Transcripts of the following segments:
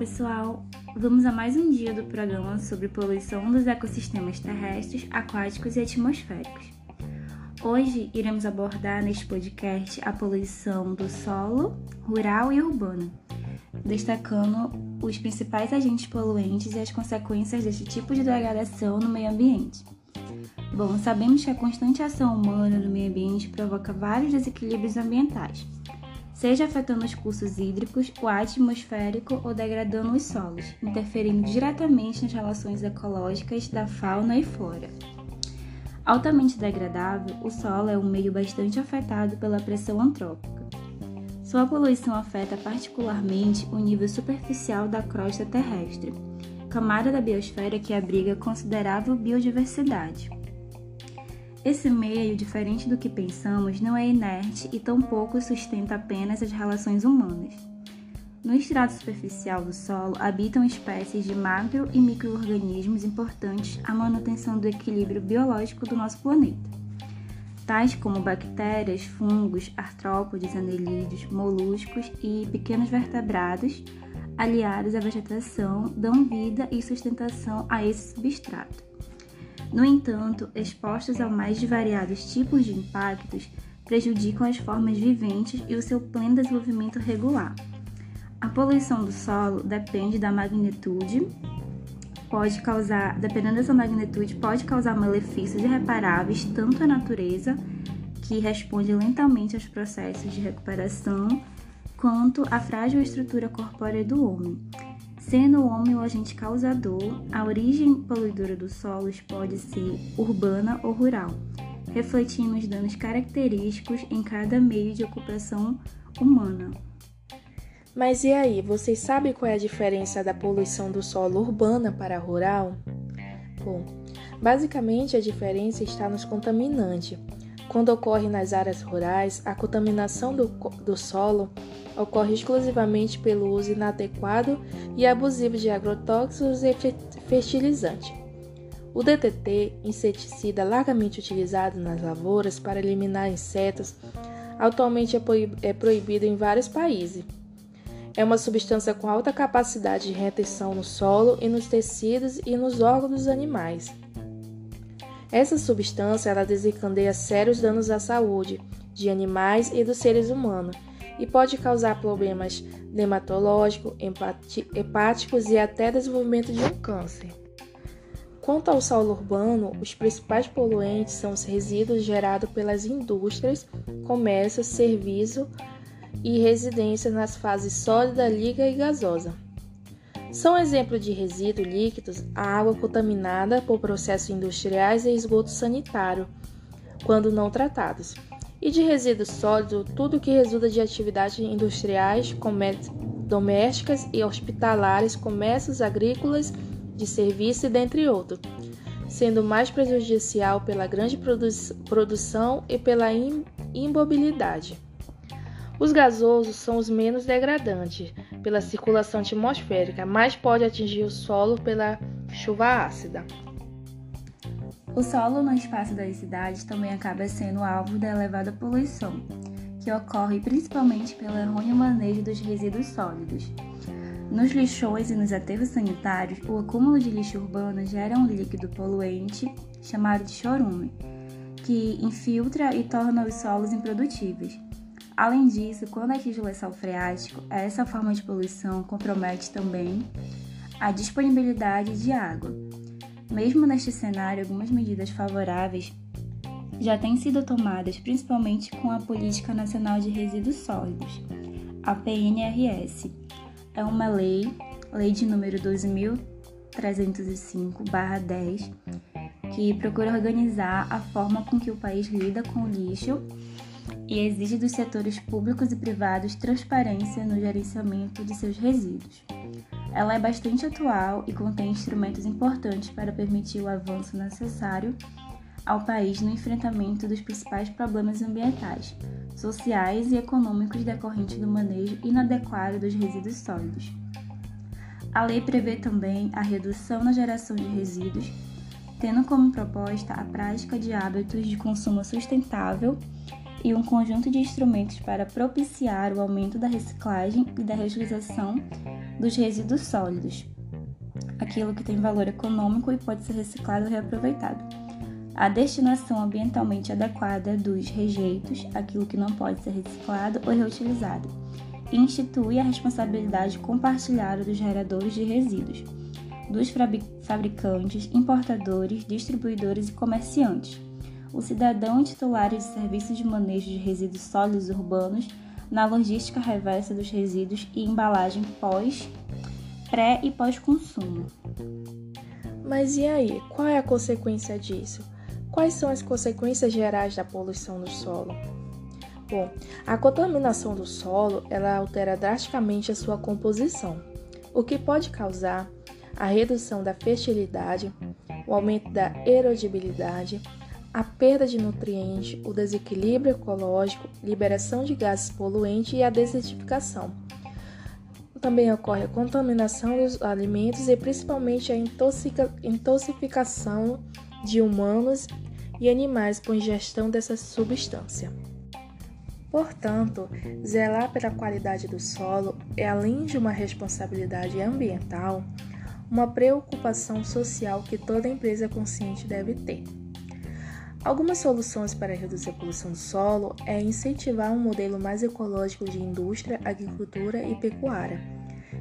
pessoal! Vamos a mais um dia do programa sobre poluição dos ecossistemas terrestres, aquáticos e atmosféricos. Hoje iremos abordar neste podcast a poluição do solo, rural e urbano, destacando os principais agentes poluentes e as consequências deste tipo de degradação no meio ambiente. Bom, sabemos que a constante ação humana no meio ambiente provoca vários desequilíbrios ambientais seja afetando os cursos hídricos, o atmosférico ou degradando os solos, interferindo diretamente nas relações ecológicas da fauna e flora. Altamente degradável, o solo é um meio bastante afetado pela pressão antrópica. Sua poluição afeta particularmente o nível superficial da crosta terrestre, camada da biosfera que abriga considerável biodiversidade. Esse meio, diferente do que pensamos, não é inerte e tampouco sustenta apenas as relações humanas. No estrato superficial do solo habitam espécies de macro e microorganismos importantes à manutenção do equilíbrio biológico do nosso planeta, tais como bactérias, fungos, artrópodes, anelídeos, moluscos e pequenos vertebrados, aliados à vegetação, dão vida e sustentação a esse substrato. No entanto, expostos a mais variados tipos de impactos, prejudicam as formas viventes e o seu pleno desenvolvimento regular. A poluição do solo depende da magnitude, pode causar, dependendo dessa magnitude, pode causar malefícios irreparáveis tanto à natureza, que responde lentamente aos processos de recuperação, quanto à frágil estrutura corpórea do homem, Sendo o homem o agente causador, a origem poluidora dos solos pode ser urbana ou rural, refletindo os danos característicos em cada meio de ocupação humana. Mas e aí, vocês sabem qual é a diferença da poluição do solo urbana para rural? Bom, basicamente a diferença está nos contaminantes. Quando ocorre nas áreas rurais, a contaminação do, do solo ocorre exclusivamente pelo uso inadequado e abusivo de agrotóxicos e fertilizantes. O DDT, inseticida largamente utilizado nas lavouras para eliminar insetos, atualmente é, é proibido em vários países. É uma substância com alta capacidade de retenção no solo e nos tecidos e nos órgãos dos animais. Essa substância ela desencadeia sérios danos à saúde de animais e dos seres humanos e pode causar problemas dermatológicos, hepáticos e até desenvolvimento de um câncer. Quanto ao solo urbano, os principais poluentes são os resíduos gerados pelas indústrias, comércio, serviço e residência nas fases sólida, líquida e gasosa. São exemplos de resíduos líquidos a água contaminada por processos industriais e esgoto sanitário, quando não tratados. E de resíduos sólidos, tudo que resulta de atividades industriais, domésticas e hospitalares, comércios agrícolas, de serviço dentre outros, sendo mais prejudicial pela grande produ produção e pela imobilidade. Os gasosos são os menos degradantes pela circulação atmosférica, mas pode atingir o solo pela chuva ácida. O solo no espaço das cidades também acaba sendo alvo da elevada poluição, que ocorre principalmente pelo errôneo manejo dos resíduos sólidos. Nos lixões e nos aterros sanitários, o acúmulo de lixo urbano gera um líquido poluente chamado de chorume, que infiltra e torna os solos improdutíveis. Além disso, quando atinge o lençol freático, essa forma de poluição compromete também a disponibilidade de água. Mesmo neste cenário, algumas medidas favoráveis já têm sido tomadas, principalmente com a Política Nacional de Resíduos Sólidos, a PNRS. É uma lei, lei de número 2305/10, que procura organizar a forma com que o país lida com o lixo e exige dos setores públicos e privados transparência no gerenciamento de seus resíduos. Ela é bastante atual e contém instrumentos importantes para permitir o avanço necessário ao país no enfrentamento dos principais problemas ambientais, sociais e econômicos decorrentes do manejo inadequado dos resíduos sólidos. A lei prevê também a redução na geração de resíduos, tendo como proposta a prática de hábitos de consumo sustentável e um conjunto de instrumentos para propiciar o aumento da reciclagem e da reutilização dos resíduos sólidos, aquilo que tem valor econômico e pode ser reciclado ou reaproveitado. A destinação ambientalmente adequada dos rejeitos, aquilo que não pode ser reciclado ou reutilizado. E institui a responsabilidade compartilhada dos geradores de resíduos, dos fabricantes, importadores, distribuidores e comerciantes. O cidadão titulares de serviços de manejo de resíduos sólidos urbanos na logística reversa dos resíduos e embalagem pós, pré e pós-consumo. Mas e aí, qual é a consequência disso? Quais são as consequências gerais da poluição do solo? Bom, a contaminação do solo ela altera drasticamente a sua composição, o que pode causar a redução da fertilidade, o aumento da erodibilidade, a perda de nutrientes, o desequilíbrio ecológico, liberação de gases poluentes e a desertificação. Também ocorre a contaminação dos alimentos e principalmente a intoxicação de humanos e animais por ingestão dessa substância. Portanto, zelar pela qualidade do solo é, além de uma responsabilidade ambiental, uma preocupação social que toda empresa consciente deve ter. Algumas soluções para reduzir a poluição do solo é incentivar um modelo mais ecológico de indústria, agricultura e pecuária,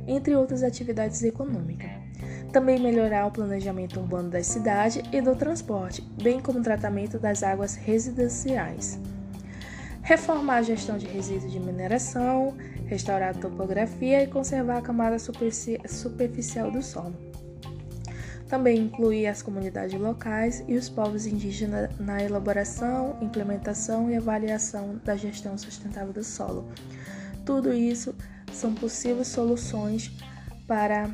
entre outras atividades econômicas. Também melhorar o planejamento urbano da cidade e do transporte, bem como o tratamento das águas residenciais. Reformar a gestão de resíduos de mineração, restaurar a topografia e conservar a camada superficial do solo. Também incluir as comunidades locais e os povos indígenas na elaboração, implementação e avaliação da gestão sustentável do solo. Tudo isso são possíveis soluções para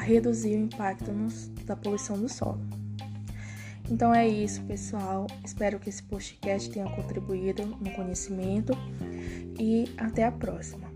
reduzir o impacto da poluição do solo. Então é isso, pessoal. Espero que esse podcast tenha contribuído no conhecimento e até a próxima.